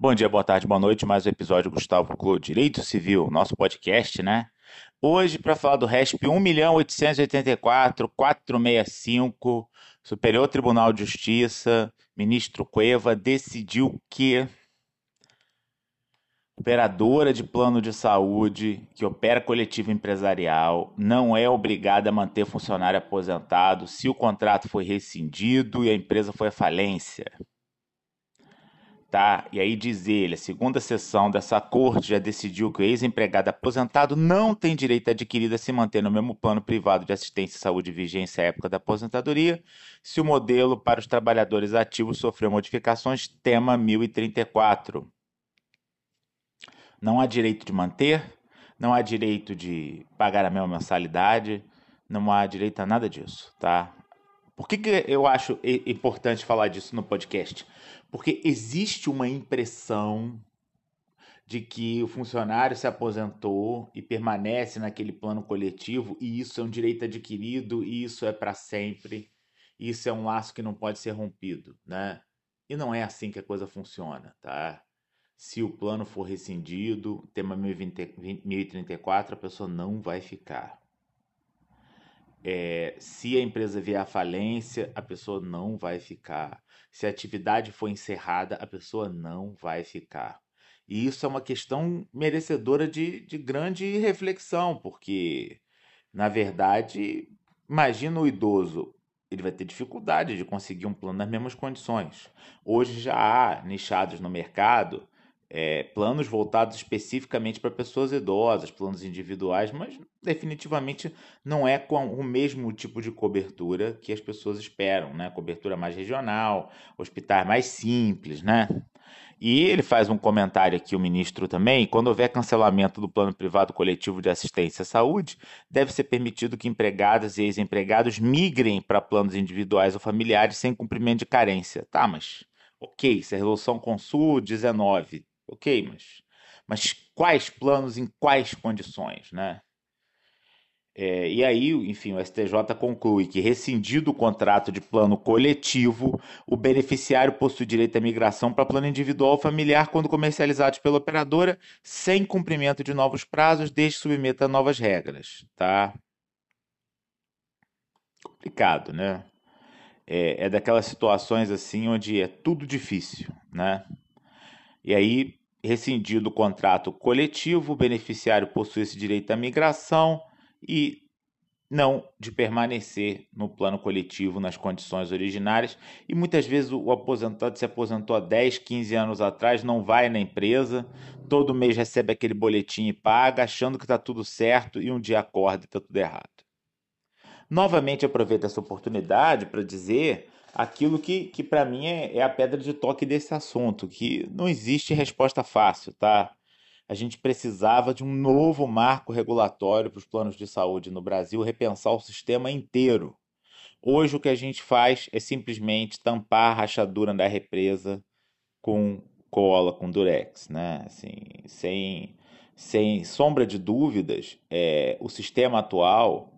Bom dia, boa tarde, boa noite. Mais um episódio do Gustavo Clô, Direito Civil, nosso podcast, né? Hoje, para falar do RESP 1.884.465, Superior Tribunal de Justiça, ministro Cueva decidiu que operadora de plano de saúde que opera coletivo empresarial não é obrigada a manter funcionário aposentado se o contrato foi rescindido e a empresa foi à falência. Tá? E aí diz ele, a segunda sessão dessa corte já decidiu que o ex-empregado aposentado não tem direito adquirido a se manter no mesmo plano privado de assistência e saúde vigência à época da aposentadoria, se o modelo para os trabalhadores ativos sofreu modificações, tema 1034. Não há direito de manter, não há direito de pagar a mesma mensalidade, não há direito a nada disso, tá? Por que, que eu acho importante falar disso no podcast? Porque existe uma impressão de que o funcionário se aposentou e permanece naquele plano coletivo e isso é um direito adquirido e isso é para sempre. Isso é um laço que não pode ser rompido, né? E não é assim que a coisa funciona, tá? Se o plano for rescindido, tema 1034, a pessoa não vai ficar. É, se a empresa vier à falência, a pessoa não vai ficar. Se a atividade for encerrada, a pessoa não vai ficar. E isso é uma questão merecedora de, de grande reflexão, porque, na verdade, imagina o idoso, ele vai ter dificuldade de conseguir um plano nas mesmas condições. Hoje já há nichados no mercado é, planos voltados especificamente para pessoas idosas, planos individuais, mas definitivamente não é com o mesmo tipo de cobertura que as pessoas esperam, né? Cobertura mais regional, hospitais mais simples, né? E ele faz um comentário aqui, o ministro também, quando houver cancelamento do plano privado coletivo de assistência à saúde, deve ser permitido que empregadas e ex-empregados migrem para planos individuais ou familiares sem cumprimento de carência. Tá, mas ok, se a resolução Consul 19 Ok, mas, mas quais planos em quais condições, né? É, e aí, enfim, o STJ conclui que, rescindido o contrato de plano coletivo, o beneficiário possui direito à migração para plano individual ou familiar quando comercializados pela operadora, sem cumprimento de novos prazos, desde que submeta a novas regras, tá? Complicado, né? É, é daquelas situações assim onde é tudo difícil, né? E aí, rescindido o contrato coletivo, o beneficiário possui esse direito à migração e não de permanecer no plano coletivo nas condições originárias. E muitas vezes o aposentado se aposentou há 10, 15 anos atrás, não vai na empresa, todo mês recebe aquele boletim e paga, achando que está tudo certo e um dia acorda e está tudo errado. Novamente aproveito essa oportunidade para dizer aquilo que, que para mim é, é a pedra de toque desse assunto, que não existe resposta fácil, tá? A gente precisava de um novo marco regulatório para os planos de saúde no Brasil, repensar o sistema inteiro. Hoje o que a gente faz é simplesmente tampar a rachadura da represa com cola, com durex, né? Assim, sem, sem sombra de dúvidas, é, o sistema atual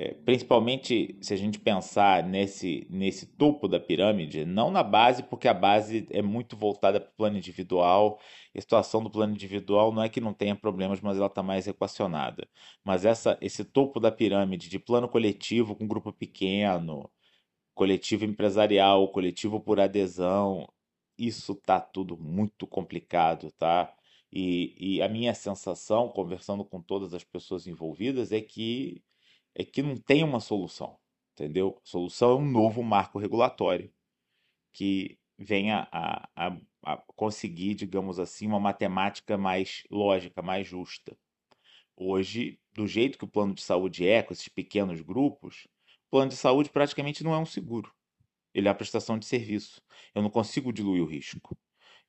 é, principalmente se a gente pensar nesse, nesse topo da pirâmide, não na base, porque a base é muito voltada para o plano individual. A situação do plano individual não é que não tenha problemas, mas ela está mais equacionada. Mas essa, esse topo da pirâmide de plano coletivo com grupo pequeno, coletivo empresarial, coletivo por adesão, isso tá tudo muito complicado, tá? E, e a minha sensação, conversando com todas as pessoas envolvidas, é que é que não tem uma solução, entendeu? A solução é um novo marco regulatório que venha a, a, a conseguir, digamos assim, uma matemática mais lógica, mais justa. Hoje, do jeito que o plano de saúde é, com esses pequenos grupos, o plano de saúde praticamente não é um seguro. Ele é a prestação de serviço. Eu não consigo diluir o risco.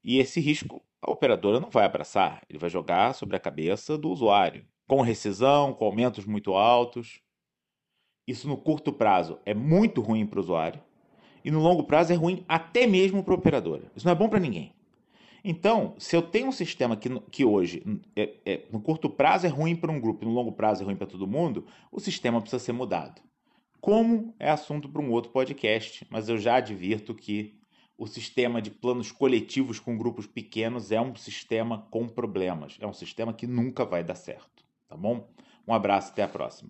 E esse risco a operadora não vai abraçar, ele vai jogar sobre a cabeça do usuário, com rescisão, com aumentos muito altos. Isso no curto prazo é muito ruim para o usuário e no longo prazo é ruim até mesmo para a operadora. Isso não é bom para ninguém. Então, se eu tenho um sistema que, que hoje, é, é, no curto prazo, é ruim para um grupo e no longo prazo é ruim para todo mundo, o sistema precisa ser mudado. Como é assunto para um outro podcast, mas eu já advirto que o sistema de planos coletivos com grupos pequenos é um sistema com problemas. É um sistema que nunca vai dar certo, tá bom? Um abraço, até a próxima.